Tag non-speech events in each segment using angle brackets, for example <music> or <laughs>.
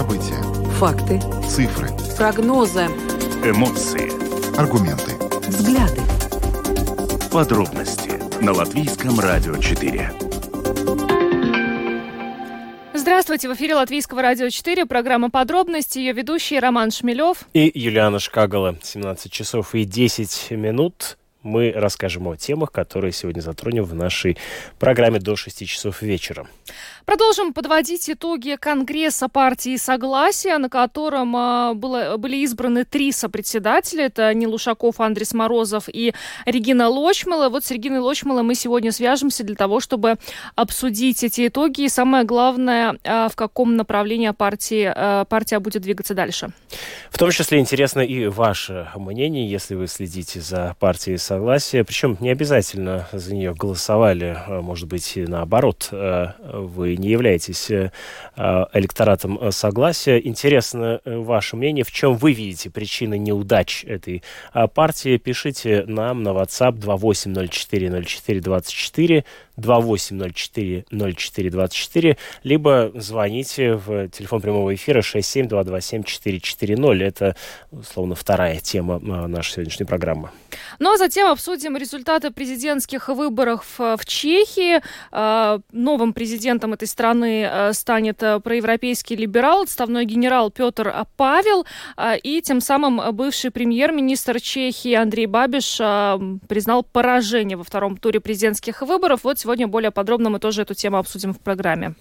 События. Факты. Цифры. Прогнозы. Эмоции. Аргументы. Взгляды. Подробности на Латвийском радио 4. Здравствуйте, в эфире Латвийского радио 4, программа «Подробности», ее ведущий Роман Шмелев. И Юлиана Шкагала. 17 часов и 10 минут мы расскажем о темах, которые сегодня затронем в нашей программе до 6 часов вечера. Продолжим подводить итоги Конгресса партии Согласия, на котором а, было, были избраны три сопредседателя. Это Нил Ушаков, Андрес Морозов и Регина Лочмала. Вот с Региной Лочмала мы сегодня свяжемся для того, чтобы обсудить эти итоги и самое главное, а, в каком направлении партии, а, партия будет двигаться дальше. В том числе интересно и ваше мнение, если вы следите за партией Согласия. Причем не обязательно за нее голосовали, может быть, наоборот, вы не являетесь э, э, электоратом э, согласия. Интересно ваше мнение, в чем вы видите причины неудач этой партии. Пишите нам на WhatsApp 28040424 28040424, либо звоните в телефон прямого эфира 67227-440. Это, условно, вторая тема нашей сегодняшней программы. Ну а затем обсудим результаты президентских выборов в Чехии. Новым президентом этой страны станет проевропейский либерал, отставной генерал Петр Павел, и тем самым бывший премьер-министр Чехии Андрей Бабиш признал поражение во втором туре президентских выборов. Вот сегодня более подробно мы тоже эту тему обсудим в программе.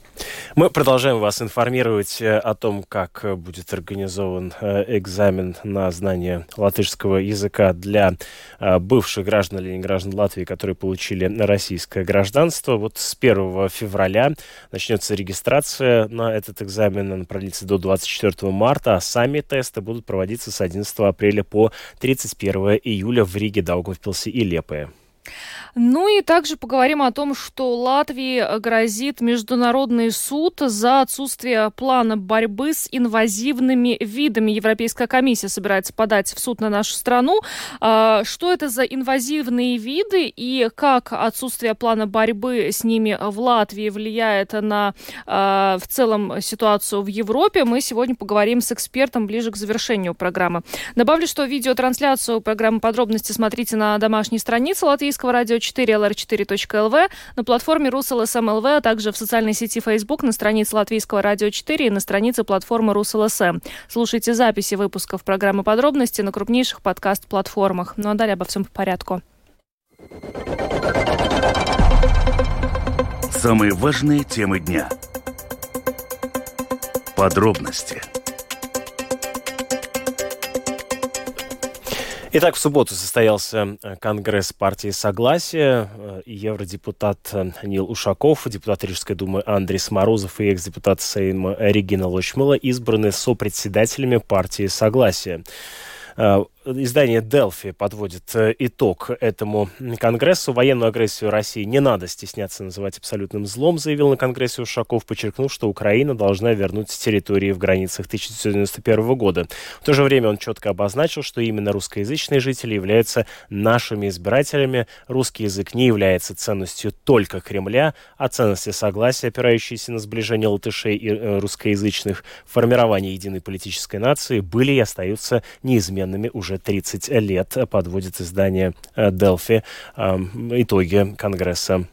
Мы продолжаем вас информировать э, о том, как э, будет организован э, экзамен на знание латышского языка для бывших граждан или не граждан Латвии, которые получили российское гражданство. Вот с 1 февраля начнется регистрация на этот экзамен. Он продлится до 24 марта, а сами тесты будут проводиться с 11 апреля по 31 июля в Риге, Даугавпилсе и Лепое. Ну и также поговорим о том, что Латвии грозит международный суд за отсутствие плана борьбы с инвазивными видами. Европейская комиссия собирается подать в суд на нашу страну. А, что это за инвазивные виды и как отсутствие плана борьбы с ними в Латвии влияет на а, в целом ситуацию в Европе, мы сегодня поговорим с экспертом ближе к завершению программы. Добавлю, что видеотрансляцию программы подробности смотрите на домашней странице Латвийского радио 4 lr4.lv, на платформе rus.lsm.lv, а также в социальной сети Facebook, на странице Латвийского радио 4 и на странице платформы Rus.LSM. Слушайте записи выпусков программы «Подробности» на крупнейших подкаст-платформах. Ну а далее обо всем по порядку. Самые важные темы дня. Подробности – Итак, в субботу состоялся э, Конгресс партии Согласия. Э, евродепутат э, Нил Ушаков, депутат Рижской думы Андрей Морозов и экс-депутат Сейма Регина Лочмыла избраны сопредседателями партии Согласия. Издание «Делфи» подводит э, итог этому Конгрессу. Военную агрессию России не надо стесняться называть абсолютным злом, заявил на Конгрессе Ушаков, подчеркнув, что Украина должна вернуть территории в границах 1991 года. В то же время он четко обозначил, что именно русскоязычные жители являются нашими избирателями. Русский язык не является ценностью только Кремля, а ценности согласия, опирающиеся на сближение латышей и э, русскоязычных, формирование единой политической нации, были и остаются неизменными уже 30 лет, подводит издание Delphi э, итоги Конгресса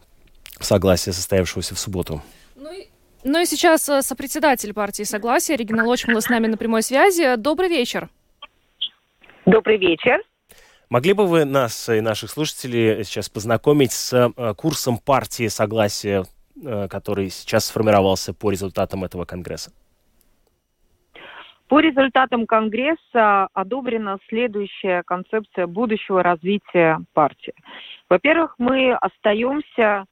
согласия, состоявшегося в субботу. Ну и, ну сейчас э, сопредседатель партии Согласия Регина Лочмала с нами на прямой связи. Добрый вечер. Добрый вечер. Могли бы вы нас и наших слушателей сейчас познакомить с э, курсом партии Согласия, который сейчас сформировался по результатам этого Конгресса? По результатам Конгресса одобрена следующая концепция будущего развития партии. Во-первых, мы остаемся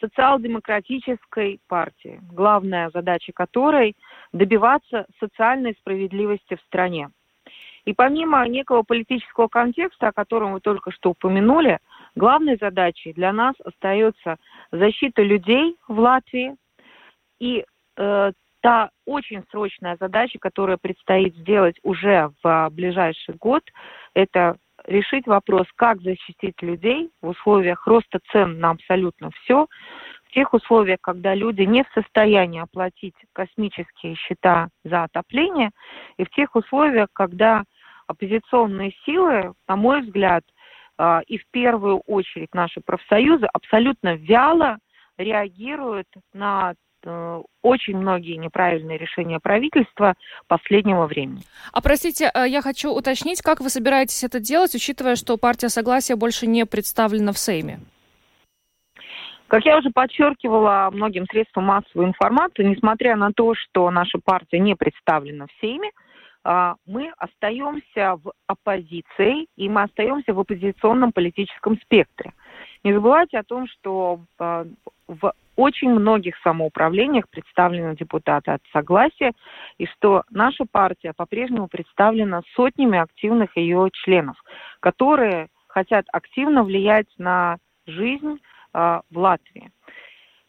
социал-демократической партией, главная задача которой добиваться социальной справедливости в стране. И помимо некого политического контекста, о котором вы только что упомянули, главной задачей для нас остается защита людей в Латвии и э, та очень срочная задача, которая предстоит сделать уже в ближайший год, это решить вопрос, как защитить людей в условиях роста цен на абсолютно все, в тех условиях, когда люди не в состоянии оплатить космические счета за отопление, и в тех условиях, когда оппозиционные силы, на мой взгляд, а, и в первую очередь наши профсоюзы абсолютно вяло реагируют на очень многие неправильные решения правительства последнего времени. А простите, э, я хочу уточнить, как вы собираетесь это делать, учитывая, что партия Согласия больше не представлена в Сейме? Как я уже подчеркивала многим средствам массовой информации, несмотря на то, что наша партия не представлена в Сейме, а, мы остаемся в оппозиции, и мы остаемся в оппозиционном политическом спектре. Не забывайте о том, что а, в очень многих самоуправлениях представлены депутаты от согласия, и что наша партия по-прежнему представлена сотнями активных ее членов, которые хотят активно влиять на жизнь а, в Латвии.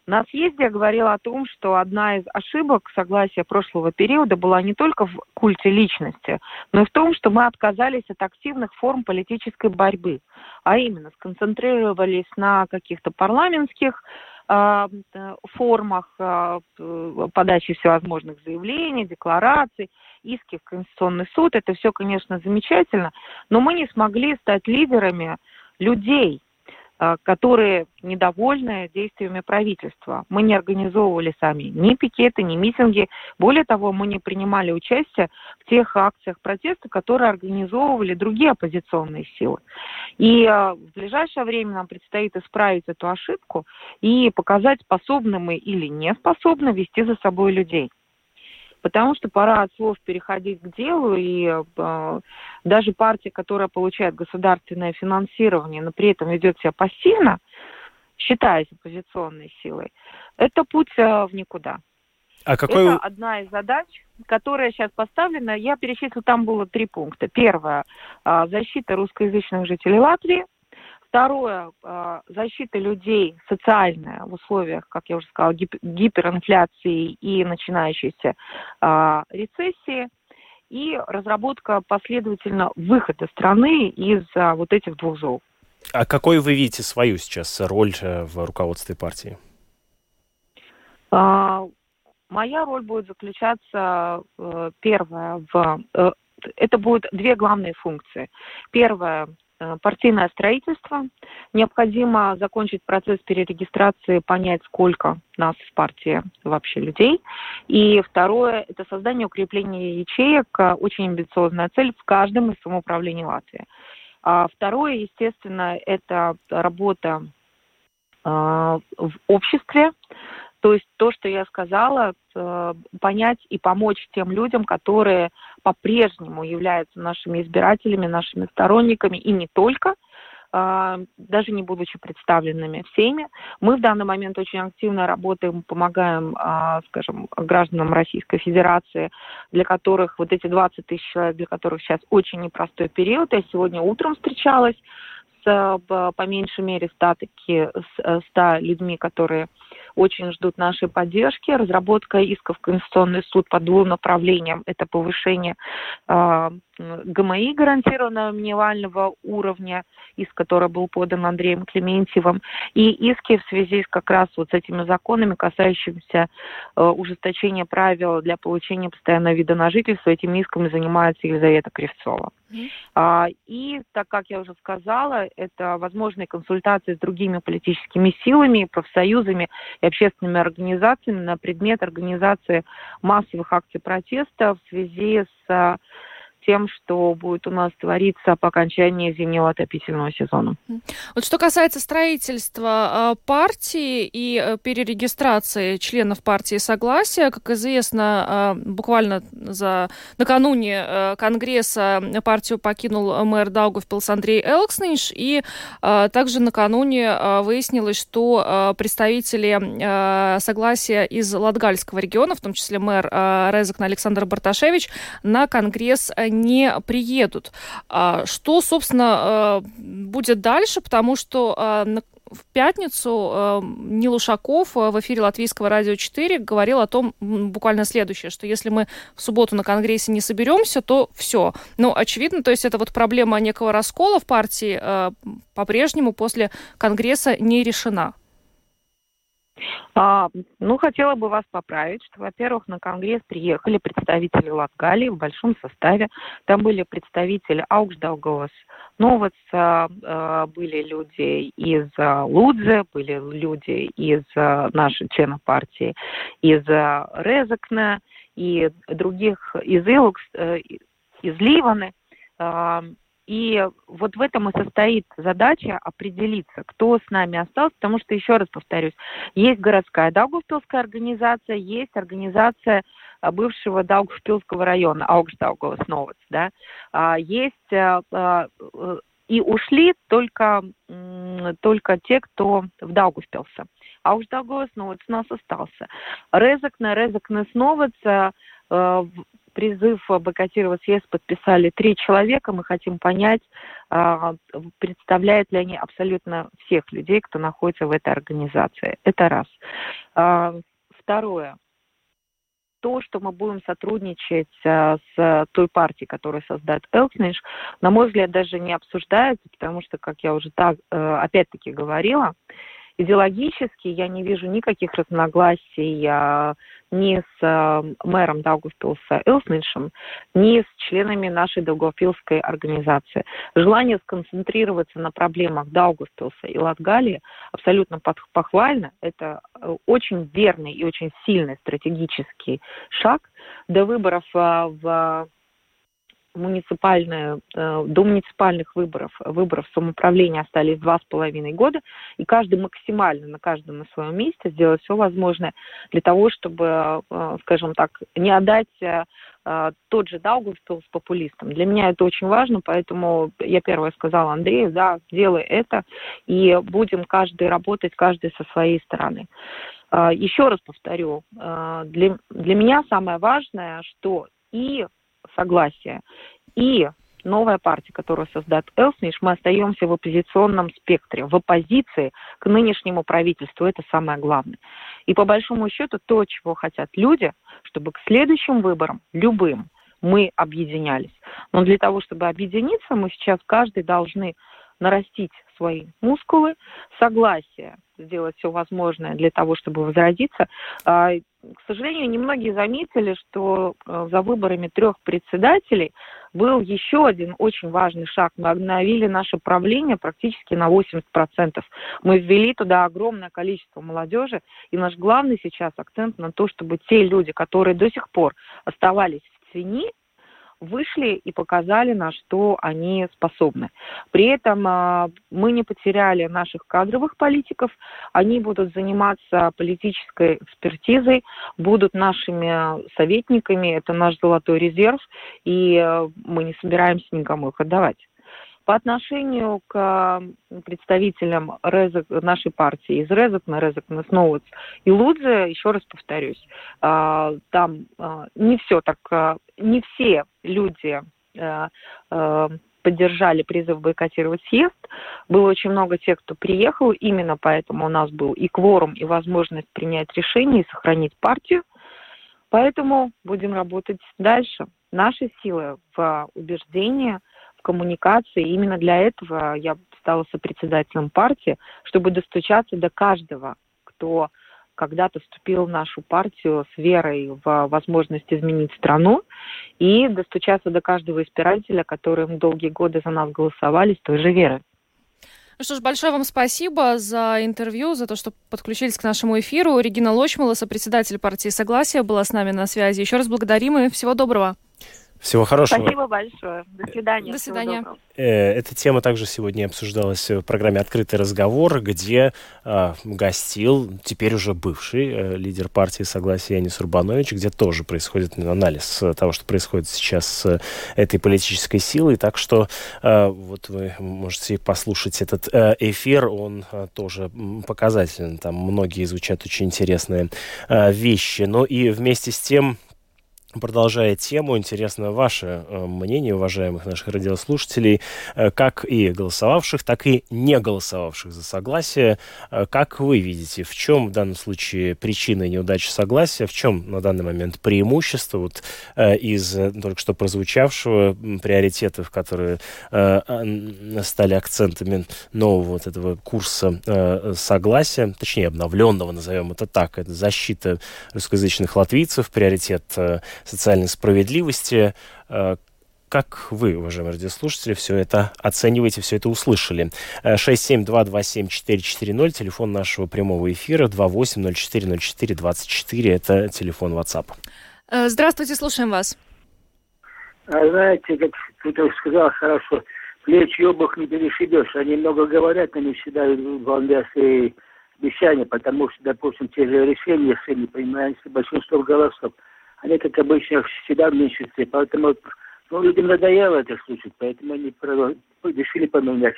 На съезде я говорила о том, что одна из ошибок согласия прошлого периода была не только в культе личности, но и в том, что мы отказались от активных форм политической борьбы, а именно сконцентрировались на каких-то парламентских э, формах э, подачи всевозможных заявлений, деклараций, иски в Конституционный суд. Это все, конечно, замечательно, но мы не смогли стать лидерами людей, а, которые недовольны действиями правительства. Мы не организовывали сами ни пикеты, ни митинги. Более того, мы не принимали участие в тех акциях протеста, которые организовывали другие оппозиционные силы. И а, в ближайшее время нам предстоит исправить эту ошибку и показать, способны мы или не способны вести за собой людей потому что пора от слов переходить к делу, и э, даже партия, которая получает государственное финансирование, но при этом ведет себя пассивно, считаясь оппозиционной силой, это путь э, в никуда. А какой... Это одна из задач, которая сейчас поставлена. Я перечислила, там было три пункта. Первое э, – защита русскоязычных жителей Латвии – Второе, а, защита людей социальная в условиях, как я уже сказала, гиперинфляции и начинающейся а, рецессии. И разработка последовательно выхода страны из а, вот этих двух зол. А какой вы видите свою сейчас роль э, в руководстве партии? Моя роль будет заключаться, э, первое, в... Э, это будут две главные функции. Первое партийное строительство. Необходимо закончить процесс перерегистрации, понять, сколько нас в партии вообще людей. И второе – это создание укрепления ячеек. Очень амбициозная цель в каждом из самоуправлений Латвии. А второе, естественно, это работа э, в обществе, то есть то, что я сказала, э, понять и помочь тем людям, которые по-прежнему являются нашими избирателями, нашими сторонниками, и не только, э, даже не будучи представленными всеми. Мы в данный момент очень активно работаем, помогаем, э, скажем, гражданам Российской Федерации, для которых вот эти 20 тысяч человек, для которых сейчас очень непростой период. Я сегодня утром встречалась с по меньшей мере 100, таки, 100 людьми, которые очень ждут нашей поддержки. Разработка исков в Конституционный суд по двум направлениям. Это повышение э, ГМИ гарантированного минимального уровня, иск, который был подан Андреем Клементьевым, и иски в связи с как раз вот с этими законами, касающимися э, ужесточения правил для получения постоянного вида на жительство. Этими исками занимается Елизавета Кривцова. Mm-hmm. А, и, так как я уже сказала, это возможные консультации с другими политическими силами, профсоюзами и общественными организациями на предмет организации массовых акций протеста в связи с тем, что будет у нас твориться по окончании зимнего отопительного сезона. Вот что касается строительства а, партии и э, перерегистрации членов партии Согласия, как известно, а, буквально за накануне э, Конгресса партию покинул мэр Даугавпилс Андрей Элксниш, и а, также накануне выяснилось, что представители Согласия из Латгальского региона, в том числе мэр Резакна Александр Барташевич, на Конгресс не приедут. А что, собственно, э, будет дальше? Потому что э, в пятницу э, Нил Ушаков в эфире Латвийского радио 4 говорил о том буквально следующее, что если мы в субботу на Конгрессе не соберемся, то все. Ну, очевидно, то есть это вот проблема некого раскола в партии по-прежнему после Конгресса не решена. А, ну, хотела бы вас поправить, что, во-первых, на Конгресс приехали представители Латгалии в большом составе. Там были представители Ауксдаугавас, Новац, а, были люди из а, Лудзе, были люди из а, нашей членов партии, из а, Резекна и других, из Илукс, э, из Ливаны. И вот в этом и состоит задача определиться, кто с нами остался, потому что, еще раз повторюсь, есть городская Даугавпилская организация, есть организация а, бывшего Даугавпилского района, Аугштаугова Сновец, да, а, есть а, и ушли только, только те, кто в Даугавпилсе. А уж Даугавпилс у нас остался. Резок на Резок на Сновец призыв бойкотировать съезд подписали три человека. Мы хотим понять, а, представляют ли они абсолютно всех людей, кто находится в этой организации. Это раз. А, второе то, что мы будем сотрудничать а, с той партией, которую создает Элкниш, на мой взгляд, даже не обсуждается, потому что, как я уже так, э, опять-таки говорила, идеологически я не вижу никаких разногласий а, ни с а, мэром Даугавпилса Элсниншем, ни с членами нашей Даугавпилской организации. Желание сконцентрироваться на проблемах Даугавпилса и Латгалии абсолютно похвально. Это э, очень верный и очень сильный стратегический шаг. До выборов а, в муниципальные, э, до муниципальных выборов, выборов самоуправления остались два с половиной года, и каждый максимально на каждом на своем месте сделать все возможное для того, чтобы, э, скажем так, не отдать э, тот же Даугавпилс с популистам. Для меня это очень важно, поэтому я первое сказала Андрею, да, делай это, и будем каждый работать, каждый со своей стороны. Еще раз повторю, для, для меня самое важное, что и согласия. И новая партия, которую создат Элсниш, мы остаемся в оппозиционном спектре, в оппозиции к нынешнему правительству. Это самое главное. И по большому счету то, чего хотят люди, чтобы к следующим выборам, любым, мы объединялись. Но для того, чтобы объединиться, мы сейчас каждый должны нарастить свои мускулы, согласие сделать все возможное для того, чтобы возродиться. А, к сожалению, немногие заметили, что э, за выборами трех председателей был еще один очень важный шаг. Мы обновили наше правление практически на 80%. Мы ввели туда огромное количество молодежи, и наш главный сейчас акцент на то, чтобы те люди, которые до сих пор оставались в тени, вышли и показали, на что они способны. При этом а, мы не потеряли наших кадровых политиков, они будут заниматься политической экспертизой, будут нашими советниками, это наш золотой резерв, и э, мы не собираемся никому их отдавать. По отношению к представителям Резок, нашей партии из Резок на Резок на Сноуц и Лудзе, еще раз повторюсь, а, там а, не все так, а, не все люди поддержали призыв бойкотировать съезд. Было очень много тех, кто приехал. Именно поэтому у нас был и кворум, и возможность принять решение и сохранить партию. Поэтому будем работать дальше. Наши силы в убеждении – коммуникации. И именно для этого я стала сопредседателем партии, чтобы достучаться до каждого, кто когда-то вступил в нашу партию с верой в возможность изменить страну и достучаться до каждого избирателя, которые долгие годы за нас голосовали с той же верой. Ну что ж, большое вам спасибо за интервью, за то, что подключились к нашему эфиру. Регина Лочмала, сопредседатель партии «Согласие», была с нами на связи. Еще раз благодарим и всего доброго. Всего хорошего. Спасибо большое. До свидания. До свидания. Э, эта тема также сегодня обсуждалась в программе «Открытый разговор», где э, гостил теперь уже бывший э, лидер партии «Согласие» Янис Урбанович, где тоже происходит анализ того, что происходит сейчас с этой политической силой. Так что э, вот вы можете послушать этот э, эфир, он э, тоже показательный. Там многие звучат очень интересные э, вещи. Но и вместе с тем Продолжая тему, интересно ваше э, мнение, уважаемых наших радиослушателей, э, как и голосовавших, так и не голосовавших за согласие. Э, как вы видите, в чем в данном случае причина неудачи согласия, в чем на данный момент преимущество вот, из только что прозвучавшего приоритетов, которые стали акцентами нового вот этого курса согласия, точнее обновленного, назовем это так, это защита русскоязычных латвийцев, приоритет социальной справедливости. Э, как вы, уважаемые радиослушатели, все это оцениваете, все это услышали? 67227-440, телефон нашего прямого эфира, 28040424, это телефон WhatsApp. Э, здравствуйте, слушаем вас. А знаете, как кто-то сказал хорошо, плечи обух не перешибешь. Они много говорят, но не всегда выполняют свои обещания, потому что, допустим, те же решения, если не принимаются большинство голосов, они, как обычно, всегда в меньшинстве. Поэтому ну, людям надоело это слушать, поэтому они решили поменять,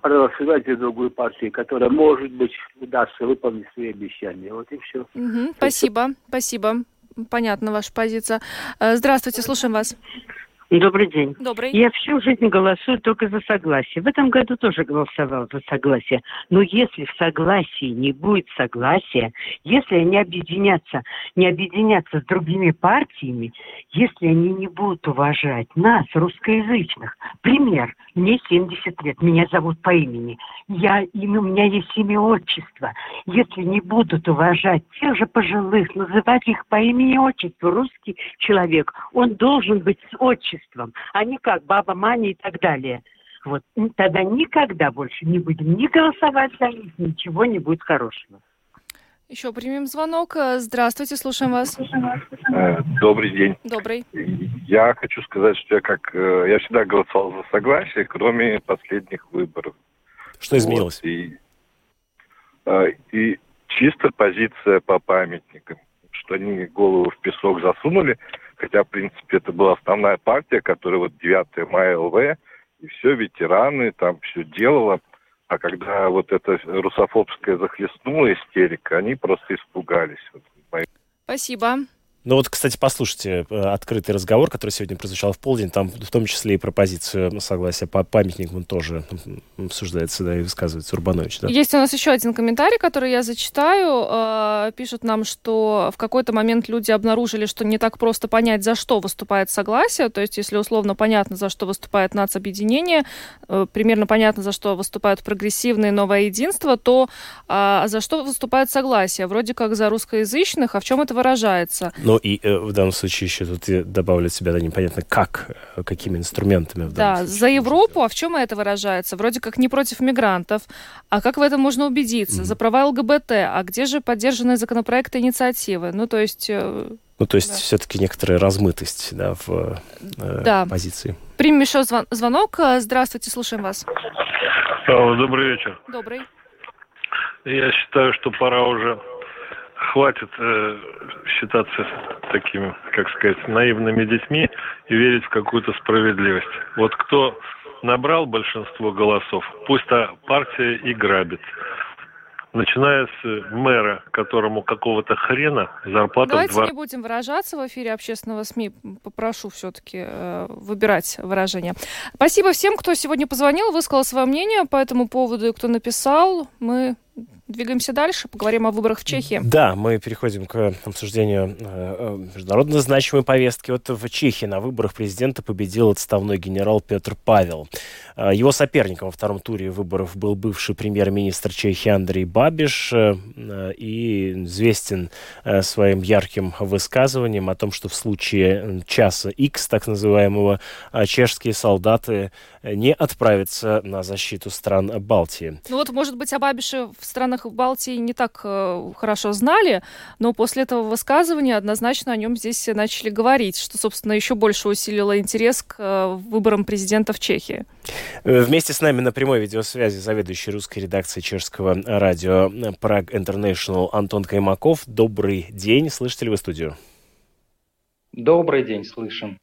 проголосовать за другую партию, которая, может быть, удастся выполнить свои обещания. Вот и все. Угу, спасибо, спасибо. Понятна ваша позиция. Э, здравствуйте, слушаем вас. Добрый день. Добрый. Я всю жизнь голосую только за согласие. В этом году тоже голосовал за согласие. Но если в согласии не будет согласия, если они объединятся, не объединятся с другими партиями, если они не будут уважать нас, русскоязычных. Пример. Мне 70 лет, меня зовут по имени. Я, имя, у меня есть имя отчество. Если не будут уважать тех же пожилых, называть их по имени отчеству, русский человек, он должен быть с отчеством обществом, а не как баба Маня и так далее. Вот. Тогда никогда больше не будем ни голосовать за них, ничего не будет хорошего. Еще примем звонок. Здравствуйте, слушаем вас. Э, добрый день. Добрый. Я хочу сказать, что я как э, я всегда голосовал за согласие, кроме последних выборов. Что изменилось? Вот, и, э, и чисто позиция по памятникам, что они голову в песок засунули, Хотя, в принципе, это была основная партия, которая вот 9 мая ЛВ, и все, ветераны, там все делала. А когда вот эта русофобская захлестнула истерика, они просто испугались. Спасибо. Ну вот, кстати, послушайте э, открытый разговор, который сегодня прозвучал в полдень, там в том числе и про позицию согласия по памятникам тоже обсуждается, да, и высказывается Урбанович. Да? Есть у нас еще один комментарий, который я зачитаю. Э, пишут нам, что в какой-то момент люди обнаружили, что не так просто понять, за что выступает согласие. То есть, если условно понятно, за что выступает нацобъединение, э, примерно понятно, за что выступают прогрессивные новое единство, то а за что выступает согласие? Вроде как за русскоязычных, а в чем это выражается? Ну и э, в данном случае еще тут добавлю от себя, да, непонятно как, э, какими инструментами. В да, случае. за Европу, а в чем это выражается? Вроде как не против мигрантов. А как в этом можно убедиться? Mm-hmm. За права ЛГБТ. А где же поддержанные законопроекты инициативы? Ну, то есть... Э, ну, то есть да. все-таки некоторая размытость да, в э, да. позиции. Примем еще звон- звонок. Здравствуйте, слушаем вас. Добрый вечер. Добрый. Я считаю, что пора уже хватит э, считаться такими, как сказать, наивными детьми и верить в какую-то справедливость. Вот кто набрал большинство голосов, пусть та партия и грабит. Начиная с мэра, которому какого-то хрена зарплата Давайте в два... не будем выражаться в эфире общественного СМИ. Попрошу все-таки э, выбирать выражение. Спасибо всем, кто сегодня позвонил, высказал свое мнение по этому поводу и кто написал. Мы Двигаемся дальше, поговорим о выборах в Чехии. Да, мы переходим к обсуждению э, э, международно значимой повестки. Вот в Чехии на выборах президента победил отставной генерал Петр Павел. Э, его соперником во втором туре выборов был бывший премьер-министр Чехии Андрей Бабиш и известен своим ярким высказыванием о том, что в случае часа X, так называемого, чешские солдаты не отправятся на защиту стран Балтии. Ну вот, может быть, о Бабише в странах Балтии не так э, хорошо знали, но после этого высказывания однозначно о нем здесь начали говорить, что, собственно, еще больше усилило интерес к э, выборам президента в Чехии. Э, вместе с нами на прямой видеосвязи заведующий русской редакцией чешского радио Prague International Антон Каймаков. Добрый день. Слышите ли вы студию? Добрый день, слышим.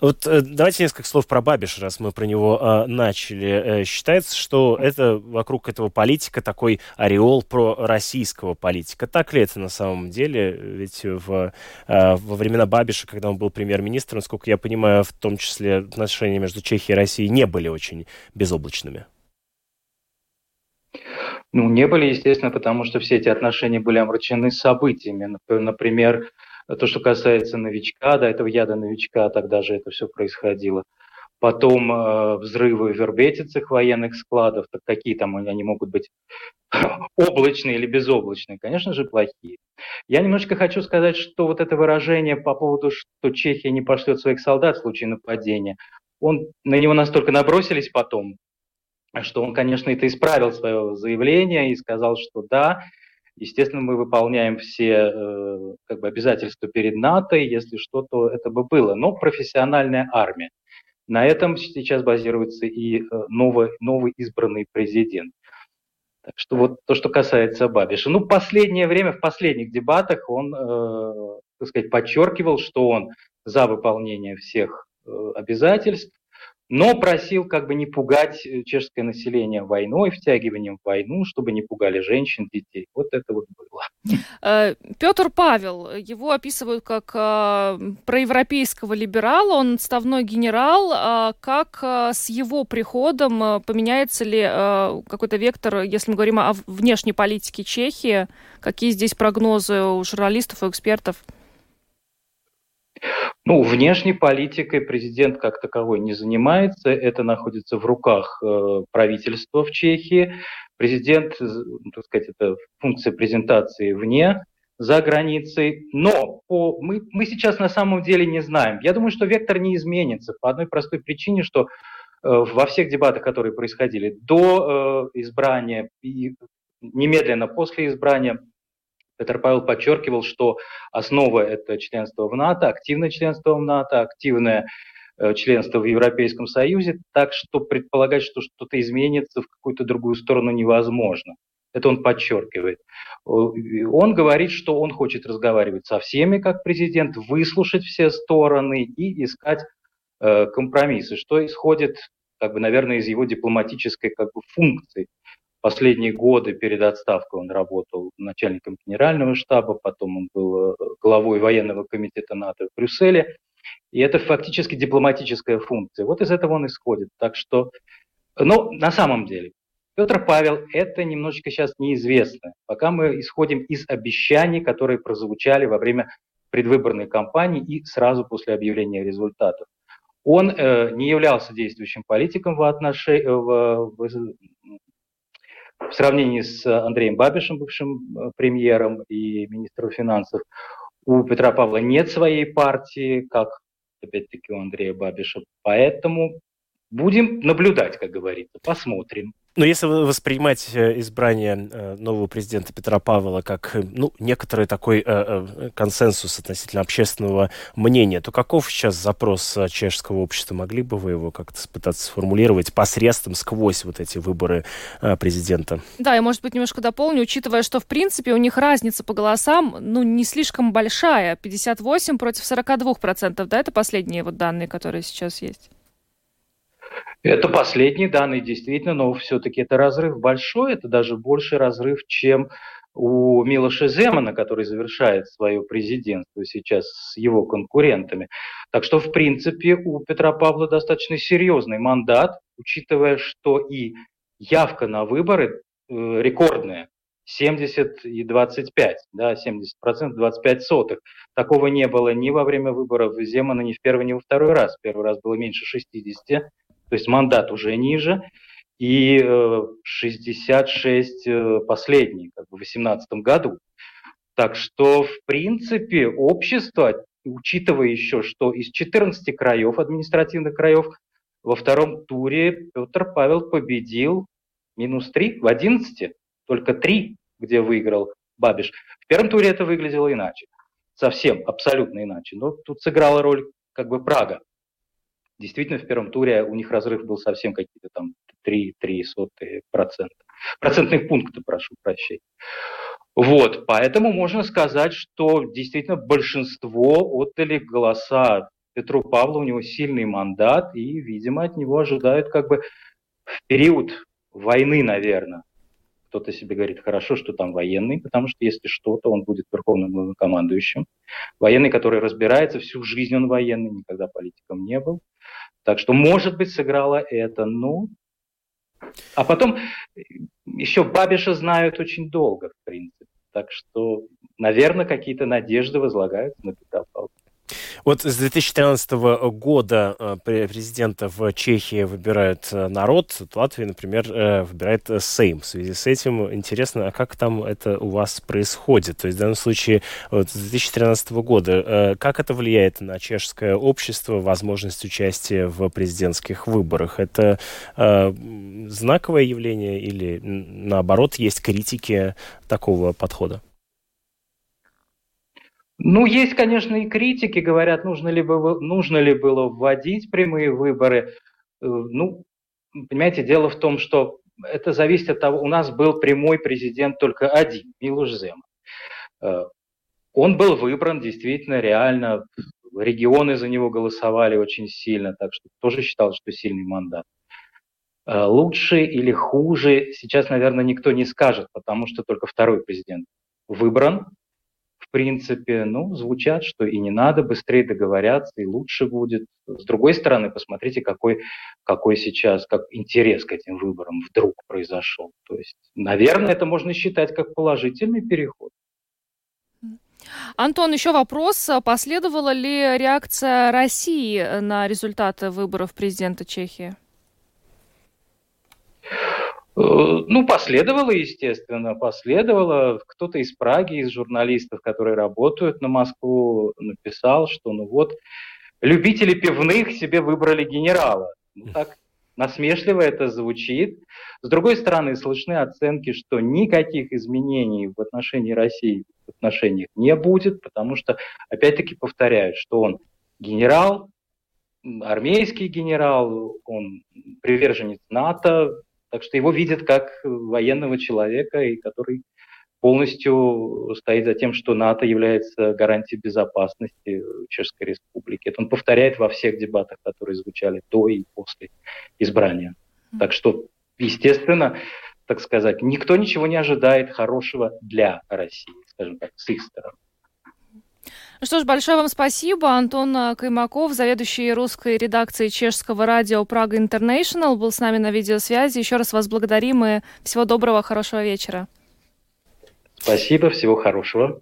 Вот э, давайте несколько слов про Бабиша, раз мы про него э, начали. Считается, что это вокруг этого политика такой ореол про российского политика. Так ли это на самом деле? Ведь в, э, во времена Бабиша, когда он был премьер-министром, насколько я понимаю, в том числе отношения между Чехией и Россией не были очень безоблачными. Ну, не были, естественно, потому что все эти отношения были омрачены событиями. Например, то, что касается новичка, да, этого яда новичка, тогда же это все происходило. Потом э, взрывы в вербетицах военных складов, так какие там они могут быть <laughs> облачные или безоблачные? Конечно же, плохие. Я немножко хочу сказать, что вот это выражение по поводу, что Чехия не пошлет своих солдат в случае нападения, он, на него настолько набросились потом, что он, конечно, это исправил свое заявление и сказал, что да, Естественно, мы выполняем все э, как бы обязательства перед НАТО, если что, то это бы было. Но профессиональная армия. На этом сейчас базируется и э, новый, новый избранный президент. Так что вот то, что касается Бабиша. Ну, последнее время, в последних дебатах он, э, так сказать, подчеркивал, что он за выполнение всех э, обязательств, но просил как бы не пугать э, чешское население войной, втягиванием в войну, чтобы не пугали женщин, детей. Вот это вот было. Э, Петр Павел, его описывают как э, проевропейского либерала, он отставной генерал. А как с его приходом поменяется ли какой-то вектор, если мы говорим о внешней политике Чехии? Какие здесь прогнозы у журналистов и экспертов? Ну, внешней политикой президент как таковой не занимается, это находится в руках э, правительства в Чехии. Президент, ну, так сказать, это функция презентации вне, за границей. Но по, мы, мы сейчас на самом деле не знаем. Я думаю, что вектор не изменится по одной простой причине, что э, во всех дебатах, которые происходили до э, избрания и немедленно после избрания Петр Павел подчеркивал, что основа – это членство в НАТО, активное членство в НАТО, активное э, членство в Европейском Союзе, так что предполагать, что что-то изменится в какую-то другую сторону невозможно. Это он подчеркивает. Он говорит, что он хочет разговаривать со всеми как президент, выслушать все стороны и искать э, компромиссы, что исходит, как бы, наверное, из его дипломатической как бы, функции Последние годы перед отставкой он работал начальником генерального штаба, потом он был э, главой военного комитета НАТО в Брюсселе. И это фактически дипломатическая функция. Вот из этого он исходит. Так что, но на самом деле, Петр Павел, это немножечко сейчас неизвестно. Пока мы исходим из обещаний, которые прозвучали во время предвыборной кампании и сразу после объявления результатов. Он э, не являлся действующим политиком в, отношении, в, в, в сравнении с Андреем Бабишем, бывшим э, премьером и министром финансов, у Петра Павла нет своей партии, как опять-таки у Андрея Бабиша. Поэтому будем наблюдать, как говорится, посмотрим. Но если воспринимать э, избрание э, нового президента Петра Павла как э, ну, некоторый такой консенсус относительно общественного мнения, то каков сейчас запрос чешского общества? Могли бы вы его как-то пытаться сформулировать посредством, сквозь вот эти выборы президента? Да, я, может быть, немножко дополню, учитывая, что, в принципе, у них разница по голосам, ну, не слишком большая, 58 против 42 процентов, да, это последние вот данные, которые сейчас есть? Это последние данные, действительно, но все-таки это разрыв большой, это даже больше разрыв, чем у Милоша Земана, который завершает свое президентство сейчас с его конкурентами. Так что, в принципе, у Петра Павла достаточно серьезный мандат, учитывая, что и явка на выборы э, рекордная. 70 и 25, да, 70 процентов, 25 сотых. Такого не было ни во время выборов Земана, ни в первый, ни во второй раз. Первый раз было меньше 60, то есть мандат уже ниже, и 66 э, э, последний, как бы в 2018 году. Так что, в принципе, общество, учитывая еще, что из 14 краев, административных краев, во втором туре Петр Павел победил минус 3 в 11, только 3, где выиграл Бабиш. В первом туре это выглядело иначе, совсем, абсолютно иначе. Но тут сыграла роль как бы Прага. Действительно, в первом туре у них разрыв был совсем какие-то там 3-3 процента. Процентных пунктов, прошу прощения. Вот, поэтому можно сказать, что действительно большинство отдали голоса Петру Павлу, у него сильный мандат, и, видимо, от него ожидают как бы в период войны, наверное. Кто-то себе говорит, хорошо, что там военный, потому что если что-то, он будет верховным главнокомандующим. Военный, который разбирается, всю жизнь он военный, никогда политиком не был. Так что, может быть, сыграло это. Ну, а потом еще Бабиша знают очень долго, в принципе. Так что, наверное, какие-то надежды возлагаются на Петра Павловича. Вот с 2013 года э, президента в Чехии выбирает э, народ, в Латвии, например, э, выбирает Сейм. В связи с этим интересно, а как там это у вас происходит? То есть в данном случае вот, с 2013 года как это влияет на чешское общество, возможность участия в президентских выборах? Это знаковое явление или наоборот есть критики такого подхода? Ну, есть, конечно, и критики, говорят, нужно ли, было, нужно ли было вводить прямые выборы. Э, ну, понимаете, дело в том, что это зависит от того, у нас был прямой президент только один, Милуш Земан. Э, он был выбран действительно реально, регионы за него голосовали очень сильно, так что тоже считал, что сильный мандат. Э, лучше или хуже сейчас, наверное, никто не скажет, потому что только второй президент выбран, в принципе, ну, звучат, что и не надо, быстрее договорятся, и лучше будет. С другой стороны, посмотрите, какой, какой сейчас, как интерес к этим выборам вдруг произошел. То есть, наверное, это можно считать как положительный переход. Антон, еще вопрос. Последовала ли реакция России на результаты выборов президента Чехии? Э, ну, последовало, естественно, последовало. Кто-то из Праги, из журналистов, которые работают на Москву, написал, что ну вот, любители пивных себе выбрали генерала. Ну, так насмешливо это звучит. С другой стороны, слышны оценки, что никаких изменений в отношении России в отношениях не будет, потому что, опять-таки, повторяют, что он генерал, армейский генерал, он приверженец НАТО, так что его видят как военного человека, и который полностью стоит за тем, что НАТО является гарантией безопасности Чешской Республики. Это он повторяет во всех дебатах, которые звучали до и после избрания. Так что, естественно, так сказать, никто ничего не ожидает хорошего для России, скажем так, с их стороны. Ну что ж, большое вам спасибо. Антон Каймаков, заведующий русской редакцией чешского радио Прага Интернешнл, был с нами на видеосвязи. Еще раз вас благодарим и всего доброго, хорошего вечера. Спасибо, всего хорошего.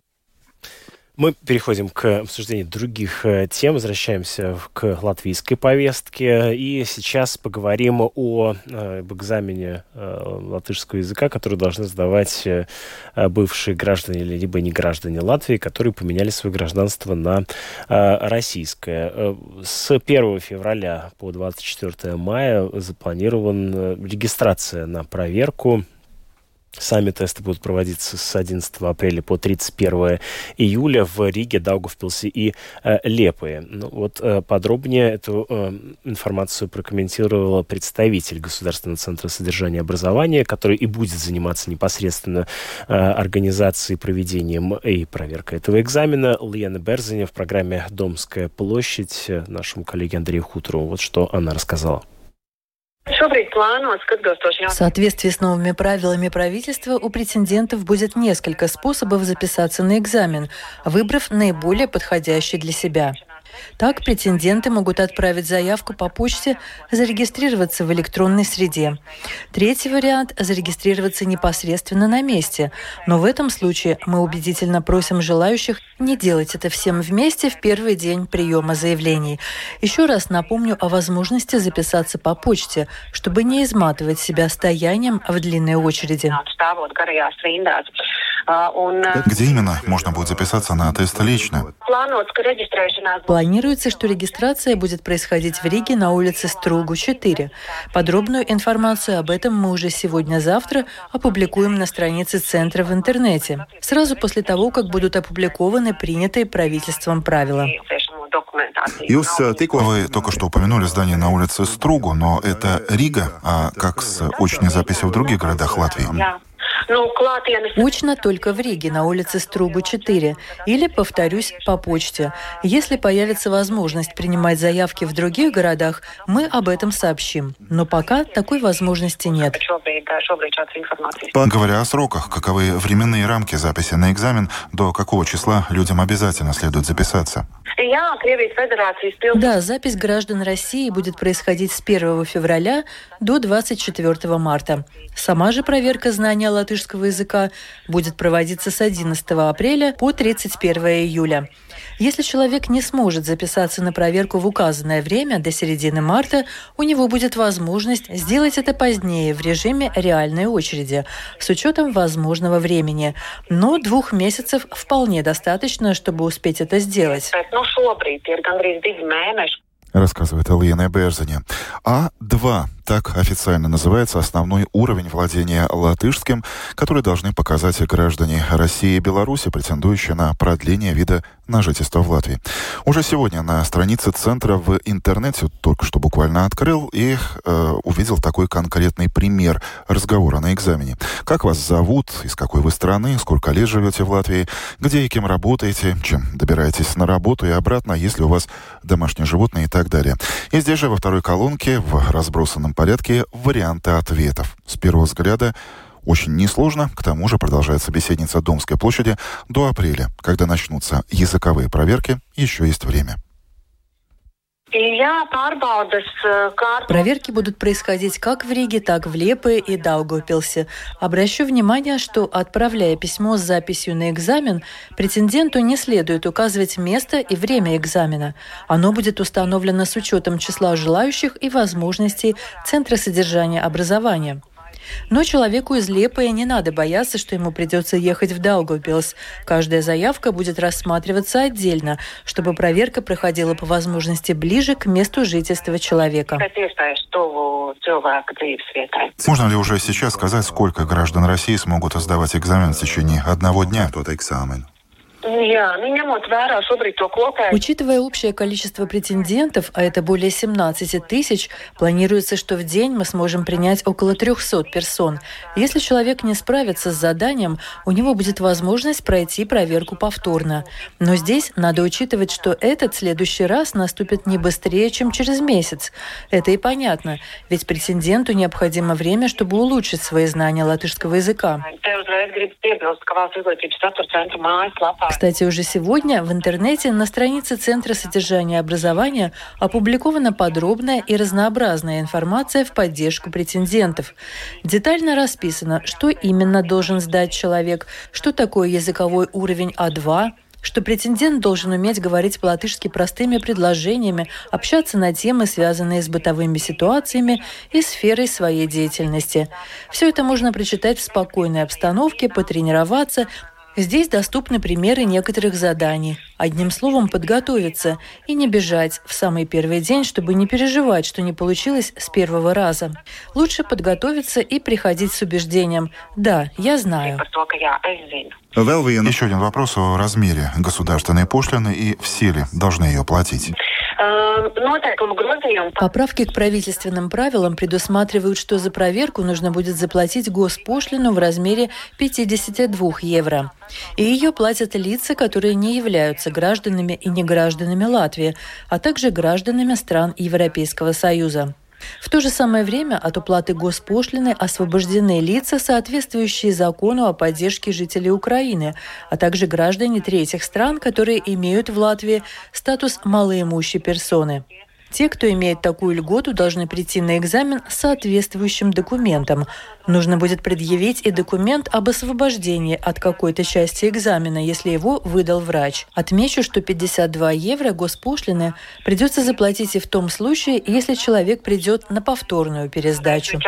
Мы переходим к обсуждению других э, тем, возвращаемся к латвийской повестке. И сейчас поговорим о, э, об экзамене э, латышского языка, который должны сдавать бывшие граждане или либо не граждане Латвии, которые поменяли свое гражданство на российское. С 1 февраля по 24 мая запланирована регистрация на проверку Сами тесты будут проводиться с 11 апреля по 31 июля в Риге, Даугавпилсе и э, Лепое. Ну, вот э, подробнее эту э, информацию прокомментировала представитель Государственного центра содержания и образования, который и будет заниматься непосредственно э, организацией, проведением и проверкой этого экзамена. Лена Берзиня в программе «Домская площадь» нашему коллеге Андрею Хутору. Вот что она рассказала. В соответствии с новыми правилами правительства у претендентов будет несколько способов записаться на экзамен, выбрав наиболее подходящий для себя. Так, претенденты могут отправить заявку по почте, зарегистрироваться в электронной среде. Третий вариант – зарегистрироваться непосредственно на месте. Но в этом случае мы убедительно просим желающих не делать это всем вместе в первый день приема заявлений. Еще раз напомню о возможности записаться по почте, чтобы не изматывать себя стоянием в длинной очереди. Где именно можно будет записаться на тест лично? Планируется, что регистрация будет происходить в Риге на улице Стругу 4. Подробную информацию об этом мы уже сегодня-завтра опубликуем на странице Центра в интернете, сразу после того, как будут опубликованы принятые правительством правила. Вы только что упомянули здание на улице Стругу, но это Рига, а как с очной записью в других городах Латвии? Очно только в Риге на улице Струбы 4 или, повторюсь, по почте. Если появится возможность принимать заявки в других городах, мы об этом сообщим. Но пока такой возможности нет. Говоря о сроках, каковы временные рамки записи на экзамен, до какого числа людям обязательно следует записаться? Да, запись граждан России будет происходить с 1 февраля до 24 марта. Сама же проверка знания латышского языка будет проводиться с 11 апреля по 31 июля. Если человек не сможет записаться на проверку в указанное время до середины марта, у него будет возможность сделать это позднее в режиме реальной очереди с учетом возможного времени. Но двух месяцев вполне достаточно, чтобы успеть это сделать. Рассказывает Алина Берзани. А2 так официально называется основной уровень владения латышским, который должны показать граждане России и Беларуси, претендующие на продление вида на жительство в Латвии. Уже сегодня на странице центра в интернете, только что буквально открыл и э, увидел такой конкретный пример разговора на экзамене. Как вас зовут, из какой вы страны, сколько лет живете в Латвии, где и кем работаете, чем добираетесь на работу и обратно, если у вас домашние животные и так далее. И здесь же во второй колонке в разбросанном порядке варианты ответов. С первого взгляда очень несложно, к тому же продолжает собеседница Домской площади до апреля, когда начнутся языковые проверки, еще есть время. Проверки будут происходить как в Риге, так в Лепе и Даугавпилсе. Обращу внимание, что, отправляя письмо с записью на экзамен, претенденту не следует указывать место и время экзамена. Оно будет установлено с учетом числа желающих и возможностей Центра содержания образования. Но человеку из Лепая не надо бояться, что ему придется ехать в Даугавпилс. Каждая заявка будет рассматриваться отдельно, чтобы проверка проходила по возможности ближе к месту жительства человека. Можно ли уже сейчас сказать, сколько граждан России смогут сдавать экзамен в течение одного дня? Тот экзамен. Учитывая общее количество претендентов, а это более 17 тысяч, планируется, что в день мы сможем принять около 300 персон. Если человек не справится с заданием, у него будет возможность пройти проверку повторно. Но здесь надо учитывать, что этот следующий раз наступит не быстрее, чем через месяц. Это и понятно, ведь претенденту необходимо время, чтобы улучшить свои знания латышского языка. Кстати, уже сегодня в интернете на странице Центра содержания образования опубликована подробная и разнообразная информация в поддержку претендентов. Детально расписано, что именно должен сдать человек, что такое языковой уровень А2, что претендент должен уметь говорить по-латышски простыми предложениями, общаться на темы, связанные с бытовыми ситуациями и сферой своей деятельности. Все это можно прочитать в спокойной обстановке, потренироваться, Здесь доступны примеры некоторых заданий. Одним словом, подготовиться и не бежать в самый первый день, чтобы не переживать, что не получилось с первого раза. Лучше подготовиться и приходить с убеждением «Да, я знаю». Еще один вопрос о размере государственной пошлины и все ли должны ее платить. Поправки к правительственным правилам предусматривают, что за проверку нужно будет заплатить госпошлину в размере 52 евро. И ее платят лица, которые не являются гражданами и не гражданами Латвии, а также гражданами стран Европейского Союза. В то же самое время от уплаты госпошлины освобождены лица, соответствующие закону о поддержке жителей Украины, а также граждане третьих стран, которые имеют в Латвии статус малоимущей персоны. Те, кто имеет такую льготу, должны прийти на экзамен с соответствующим документом. Нужно будет предъявить и документ об освобождении от какой-то части экзамена, если его выдал врач. Отмечу, что 52 евро госпошлины придется заплатить и в том случае, если человек придет на повторную пересдачу.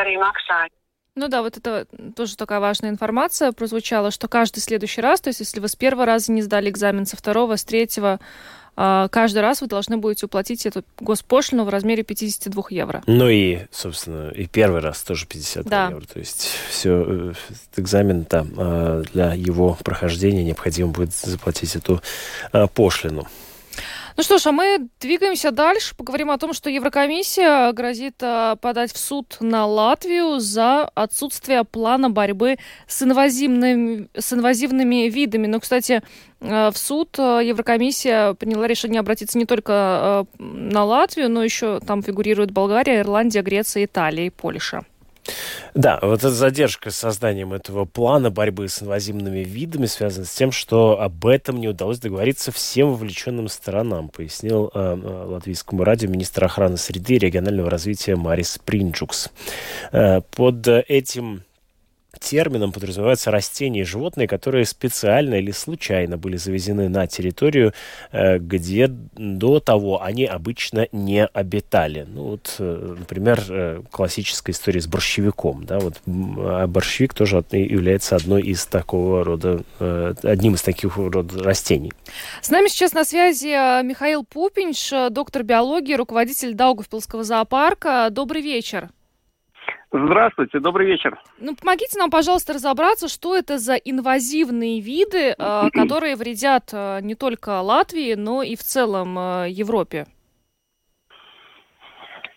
Ну да, вот это тоже такая важная информация прозвучала, что каждый следующий раз, то есть если вы с первого раза не сдали экзамен, со второго, с третьего, каждый раз вы должны будете уплатить эту госпошлину в размере 52 евро. Ну и, собственно, и первый раз тоже 52 да. евро. То есть все, э, экзамен там а, для его прохождения необходимо будет заплатить эту а, пошлину. Ну что ж, а мы двигаемся дальше. Поговорим о том, что Еврокомиссия грозит э, подать в суд на Латвию за отсутствие плана борьбы с инвазивными, с инвазивными видами. Ну, кстати, э, в суд э, Еврокомиссия приняла решение обратиться не только на Латвию, но еще там фигурируют Болгария, Ирландия, Греция, Италия и Польша. Да, вот эта задержка с созданием этого плана борьбы с инвазивными видами связана с тем, что об этом не удалось договориться всем вовлеченным сторонам, пояснил э, э латвийскому радио министр охраны среды и регионального развития Марис Принчукс. Э, под этим термином подразумеваются растения и животные, которые специально или случайно были завезены на территорию, э, где до того они обычно не обитали. Ну вот, э, например, э, классическая история с борщевиком. Да, вот, а борщевик тоже является одной из такого рода, одним из таких рода растений. С нами сейчас на связи Михаил Пупинш, доктор биологии, руководитель Даугавпилского зоопарка. Добрый вечер. Здравствуйте, добрый вечер. Ну, помогите нам, пожалуйста, разобраться, что это за инвазивные виды, э, которые вредят э, не только Латвии, но и в целом э, Европе.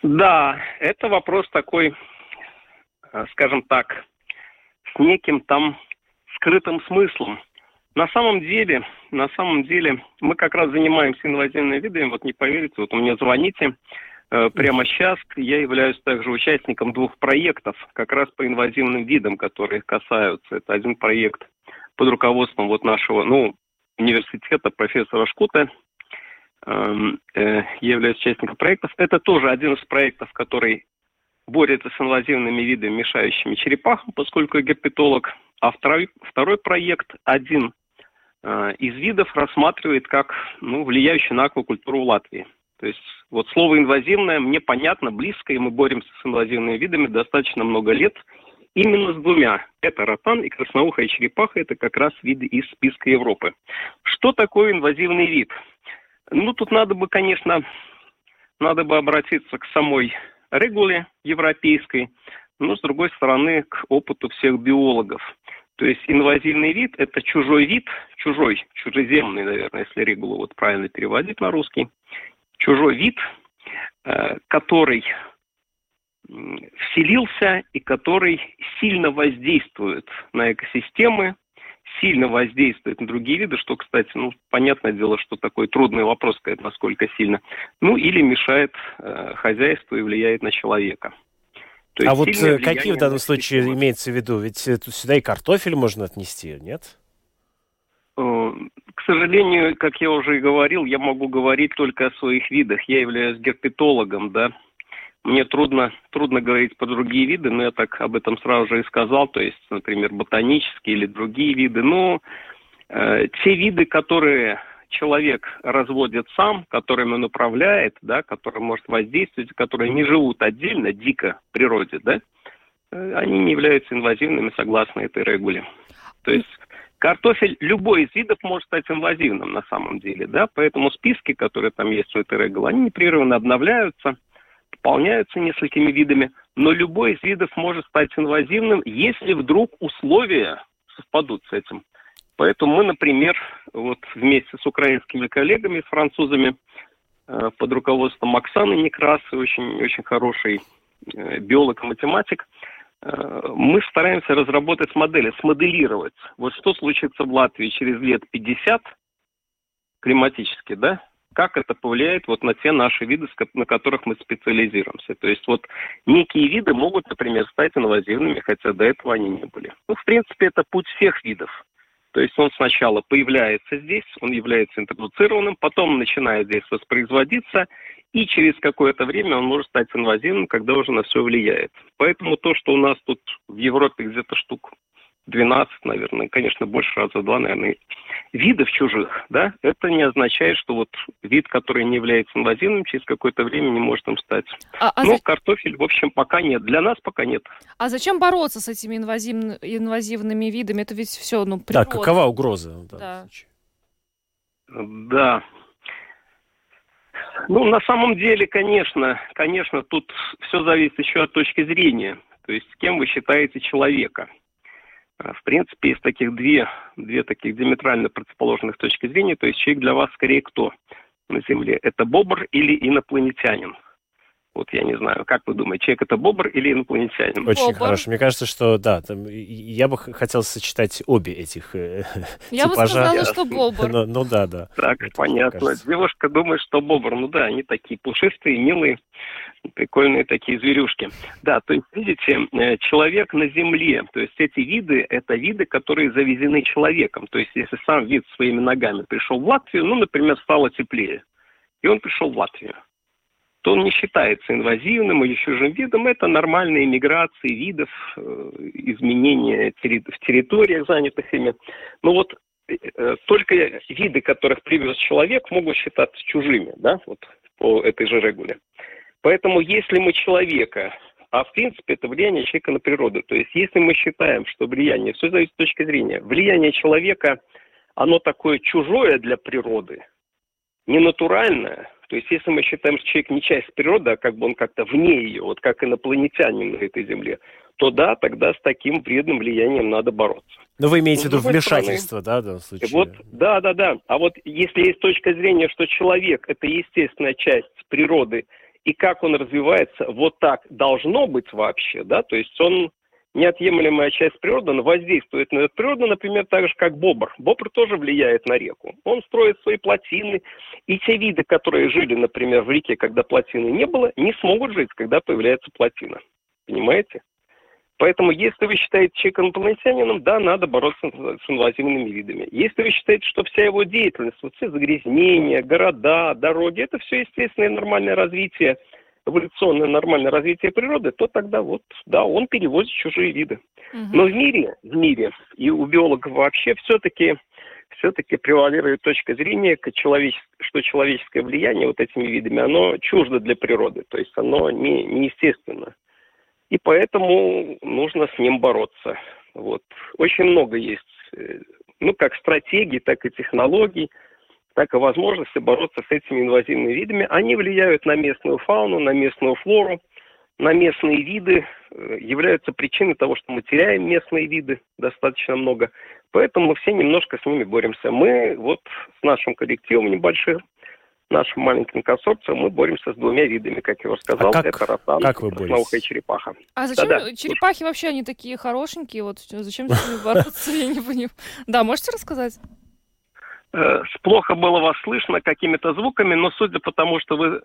Да, это вопрос такой, скажем так, с неким там скрытым смыслом. На самом деле, на самом деле, мы как раз занимаемся инвазивными видами, вот не поверите, вот у меня звоните, прямо сейчас я являюсь также участником двух проектов, как раз по инвазивным видам, которые касаются. Это один проект под руководством вот нашего, ну, университета профессора Шкута. Эм, э, я являюсь участником проектов. Это тоже один из проектов, который борется с инвазивными видами, мешающими черепахам, поскольку я герпетолог. А второй, второй проект, один э, из видов, рассматривает как ну, влияющий на аквакультуру в Латвии – то есть вот слово инвазивное мне понятно, близко, и мы боремся с инвазивными видами достаточно много лет. Именно с двумя. Это ротан и красноухая черепаха. Это как раз виды из списка Европы. Что такое инвазивный вид? Ну, тут надо бы, конечно, надо бы обратиться к самой регуле европейской, но, с другой стороны, к опыту всех биологов. То есть инвазивный вид – это чужой вид, чужой, чужеземный, наверное, если регулу вот правильно переводить на русский, чужой вид, э, который вселился и который сильно воздействует на экосистемы, сильно воздействует на другие виды, что, кстати, ну, понятное дело, что такой трудный вопрос, сказать, насколько сильно, ну, или мешает э, хозяйству и влияет на человека. То а вот э, какие в данном случае имеется в виду? Ведь сюда и картофель можно отнести, нет? Э, к сожалению, как я уже и говорил, я могу говорить только о своих видах. Я являюсь герпетологом, да. Мне трудно, трудно говорить по другие виды, но я так об этом сразу же и сказал, то есть, например, ботанические или другие виды. Но э, те виды, которые человек разводит сам, которыми он управляет, да, который может воздействовать, которые не живут отдельно, дико в природе, да, э, они не являются инвазивными согласно этой регуле. То есть Картофель любой из видов может стать инвазивным на самом деле, да, поэтому списки, которые там есть у этой регулы, они непрерывно обновляются, пополняются несколькими видами, но любой из видов может стать инвазивным, если вдруг условия совпадут с этим. Поэтому мы, например, вот вместе с украинскими коллегами, с французами, э, под руководством Оксаны Некрасы, очень, очень хороший э, биолог и математик, Э, мы стараемся разработать модели, смоделировать. Вот что случится в Латвии через лет 50 климатически, да? Как это повлияет вот на те наши виды, на которых мы специализируемся. То есть вот некие виды могут, например, стать инвазивными, хотя до этого они не были. Ну, в принципе, это путь всех видов. То есть он сначала появляется здесь, он является интродуцированным, потом начинает здесь воспроизводиться, и через какое-то время он может стать инвазивным, когда уже на все влияет. Поэтому то, что у нас тут в Европе где-то штук 12, наверное, конечно, больше раза в два, наверное, видов чужих, да, это не означает, что вот вид, который не является инвазивным, через какое-то время не может им стать. А, а Но за... картофель, в общем, пока нет. Для нас пока нет. А зачем бороться с этими инвазивн... инвазивными видами? Это ведь все, ну, природа. Да, какова угроза? Да. да, ну, на самом деле, конечно, конечно, тут все зависит еще от точки зрения. То есть, кем вы считаете человека. А, в принципе, есть таких две, две таких диаметрально противоположных точки зрения. То есть, человек для вас скорее кто? на Земле, это бобр или инопланетянин? Вот я не знаю, как вы думаете, человек это бобр или инопланетянин? Очень бобр. хорошо. Мне кажется, что да, там, я бы хотел сочетать обе этих э, <laughs> Я типажа. бы сказала, что бобр. Ну, ну да, да. Так, это, понятно. Девушка думает, что бобр. Ну да, они такие пушистые, милые, прикольные такие зверюшки. Да, то есть, видите, э, человек на Земле, то есть эти виды, это виды, которые завезены человеком. То есть если сам вид своими ногами пришел в Латвию, ну, например, стало теплее, и он пришел в Латвию то он не считается инвазивным или чужим видом. Это нормальные миграции видов, э, изменения в территориях, занятых ими. Но вот э, только виды, которых привез человек, могут считаться чужими, да, вот по этой же регуле. Поэтому если мы человека, а в принципе это влияние человека на природу, то есть если мы считаем, что влияние, все зависит с точки зрения, влияние человека, оно такое чужое для природы, ненатуральное, то есть, если мы считаем, что человек не часть природы, а как бы он как-то вне ее, вот как инопланетянин на этой земле, то да, тогда с таким вредным влиянием надо бороться. Но вы имеете в виду вмешательство, да, в данном случае? Вот, да, да, да. А вот если есть точка зрения, что человек – это естественная часть природы, и как он развивается, вот так должно быть вообще, да, то есть он неотъемлемая часть природы, она воздействует на природу, например, так же, как бобр. Бобр тоже влияет на реку. Он строит свои плотины, и те виды, которые жили, например, в реке, когда плотины не было, не смогут жить, когда появляется плотина. Понимаете? Поэтому, если вы считаете человека инопланетянином, да, надо бороться с инвазивными видами. Если вы считаете, что вся его деятельность, вот все загрязнения, города, дороги, это все естественное нормальное развитие – эволюционное нормальное развитие природы, то тогда вот, да, он перевозит чужие виды. Угу. Но в мире, в мире и у биологов вообще все-таки все-таки превалирует точка зрения, что человеческое влияние вот этими видами, оно чуждо для природы, то есть оно не, неестественно. И поэтому нужно с ним бороться. Вот. Очень много есть, э, ну, как стратегий, так и технологий – так и возможности бороться с этими инвазивными видами. Они влияют на местную фауну, на местную флору, на местные виды, э, являются причиной того, что мы теряем местные виды достаточно много. Поэтому мы все немножко с ними боремся. Мы вот с нашим коллективом небольшим, нашим маленьким консорциумом, мы боремся с двумя видами, как я уже сказал. А как, это ротан как вы боретесь? и черепаха. А зачем Да-да. черепахи вообще, они такие хорошенькие? Вот зачем с ними бороться, я не понимаю. Да, можете рассказать? Э, плохо было вас слышно какими-то звуками, но судя по тому, что вы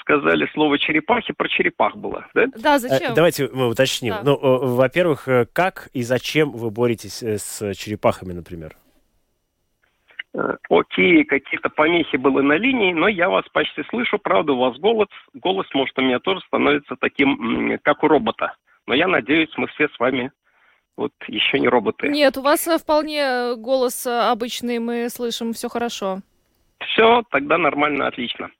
сказали слово черепахи, про черепах было, да? Да, зачем? Э, давайте мы уточним. Да. Ну, во-первых, э, как и зачем вы боретесь с черепахами, например? Окей, какие-то помехи были на линии, но я вас почти слышу. Правда, у вас голос, голос, может, у меня тоже становится таким, как у робота. Но я надеюсь, мы все с вами вот еще не роботы. Нет, у вас э, вполне э, голос э, обычный, мы слышим, все хорошо. Все, тогда нормально, отлично.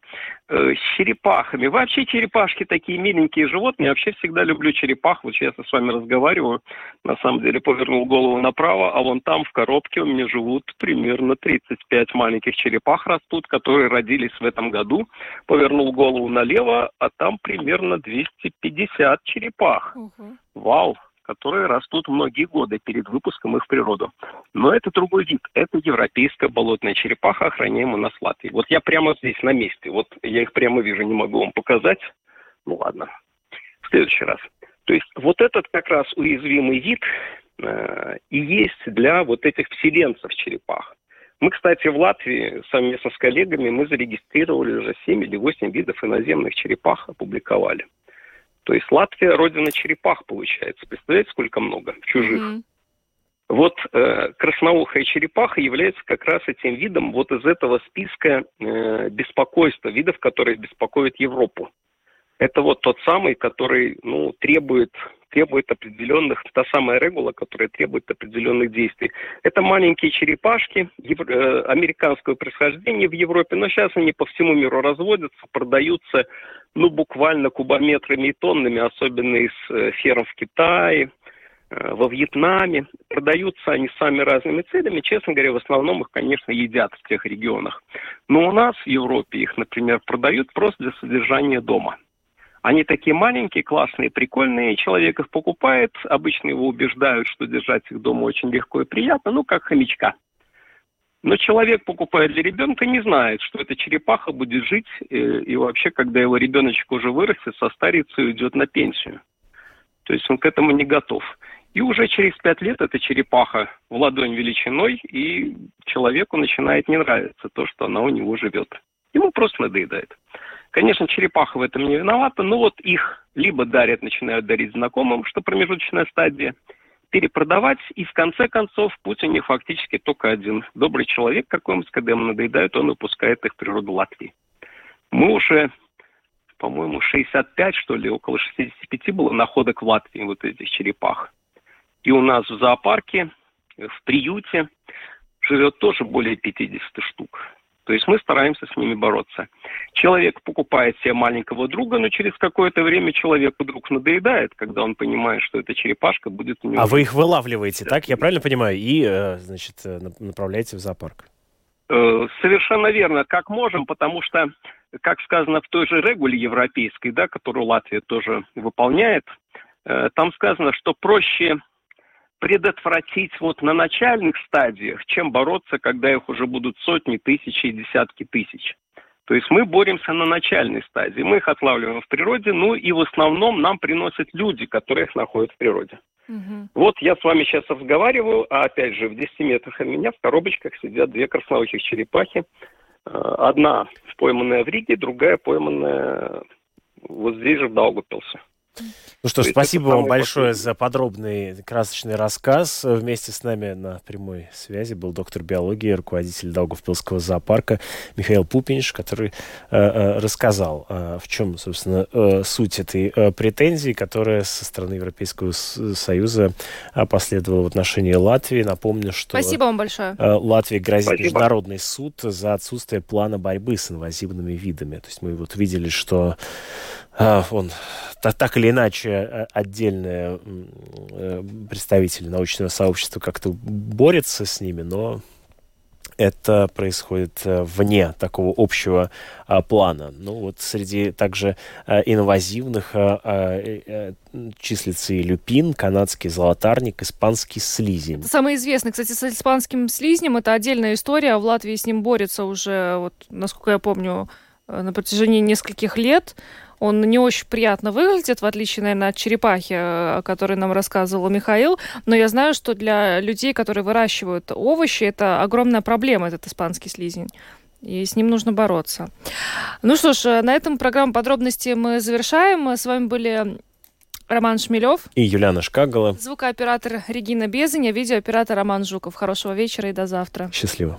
с черепахами. Вообще черепашки такие миленькие животные. Я вообще всегда люблю черепах. Вот сейчас я с вами разговариваю. На самом деле повернул голову направо, а вон там в коробке у меня живут примерно 35 маленьких черепах растут, которые родились в этом году. Повернул голову налево, а там примерно 250 черепах. Угу. Вау, которые растут многие годы перед выпуском их в природу. Но это другой вид. Это европейская болотная черепаха, охраняемая в Латвии. Вот я прямо здесь на месте. Вот я их прямо вижу, не могу вам показать. Ну ладно, в следующий раз. То есть вот этот как раз уязвимый вид э, и есть для вот этих вселенцев черепах. Мы, кстати, в Латвии совместно с коллегами мы зарегистрировали уже 7 или 8 видов иноземных черепах, опубликовали. То есть Латвия родина черепах получается. Представляете, сколько много чужих? Mm-hmm. Вот э, красноухая черепаха является как раз этим видом вот из этого списка э, беспокойства, видов, которые беспокоят Европу. Это вот тот самый, который ну, требует, требует определенных, та самая регула, которая требует определенных действий. Это маленькие черепашки евро, э, американского происхождения в Европе, но сейчас они по всему миру разводятся, продаются ну, буквально кубометрами и тоннами, особенно из э, ферм в Китае, э, во Вьетнаме. Продаются они сами разными целями. Честно говоря, в основном их, конечно, едят в тех регионах. Но у нас в Европе их, например, продают просто для содержания дома. Они такие маленькие, классные, прикольные. Человек их покупает. Обычно его убеждают, что держать их дома очень легко и приятно. Ну, как хомячка. Но человек, покупая для ребенка, не знает, что эта черепаха будет жить, и, э, и вообще, когда его ребеночек уже вырастет, состарится и уйдет на пенсию. То есть он к этому не готов. И уже через пять лет эта черепаха в ладонь величиной, и человеку начинает не нравиться то, что она у него живет. Ему просто надоедает. Конечно, черепаха в этом не виновата, но вот их либо дарят, начинают дарить знакомым, что промежуточная стадия – перепродавать, и в конце концов путь у них фактически только один. Добрый человек какой-нибудь, когда ему надоедает, он выпускает их в природу Латвии. Мы уже, по-моему, 65, что ли, около 65 было находок в Латвии вот этих черепах. И у нас в зоопарке, в приюте живет тоже более 50 штук. То есть мы стараемся с ними бороться. Человек покупает себе маленького друга, но через какое-то время человеку вдруг надоедает, когда он понимает, что эта черепашка будет у него. А вы их вылавливаете, так? Я правильно понимаю? И, э, значит, э, направляете в зоопарк? Э, совершенно верно, как можем, потому что, как сказано в той же регуле европейской, да, которую Латвия тоже выполняет, там сказано, что проще предотвратить вот на начальных стадиях, чем бороться, когда их уже будут сотни, тысячи и десятки тысяч. То есть мы боремся на начальной стадии. Мы их отлавливаем в природе, ну и в основном нам приносят люди, которые их находят в природе. Угу. Вот я с вами сейчас разговариваю, а опять же в 10 метрах от меня в коробочках сидят две красноухих черепахи. Э, одна пойманная в Риге, другая пойманная вот здесь же в Даугупилсе. Ну что ж, спасибо вам большое за подробный красочный рассказ. Вместе с нами на прямой связи был доктор биологии, руководитель Даугавпилского зоопарка Михаил Пупинш, который э, э, рассказал, э, в чем, собственно, э, суть этой э, претензии, которая со стороны Европейского Союза э, последовала в отношении Латвии. Напомню, что... Спасибо вам большое. Э, Латвии грозит спасибо. международный суд за отсутствие плана борьбы с инвазивными видами. То есть мы вот видели, что э, он так, так или иначе э, отдельные э, представители научного сообщества как-то борются с ними, но это происходит э, вне такого общего а, плана. Ну вот среди также а, инвазивных а, а, числится и люпин, канадский золотарник, испанский слизень. Это самый известный, кстати, с испанским слизнем. Это отдельная история. В Латвии с ним борются уже, вот, насколько я помню, на протяжении нескольких лет. Он не очень приятно выглядит, в отличие, наверное, от черепахи, э, о которой нам рассказывал Михаил. Но я знаю, что для людей, которые выращивают овощи, это огромная проблема, этот испанский слизень. И с ним нужно бороться. Ну что ж, э, на этом программу подробности мы завершаем. С вами были Роман Шмелев. И Юлиана Шкагала. Звукооператор Регина Безаня, видеооператор Роман Жуков. Хорошего вечера и до завтра. Счастливо.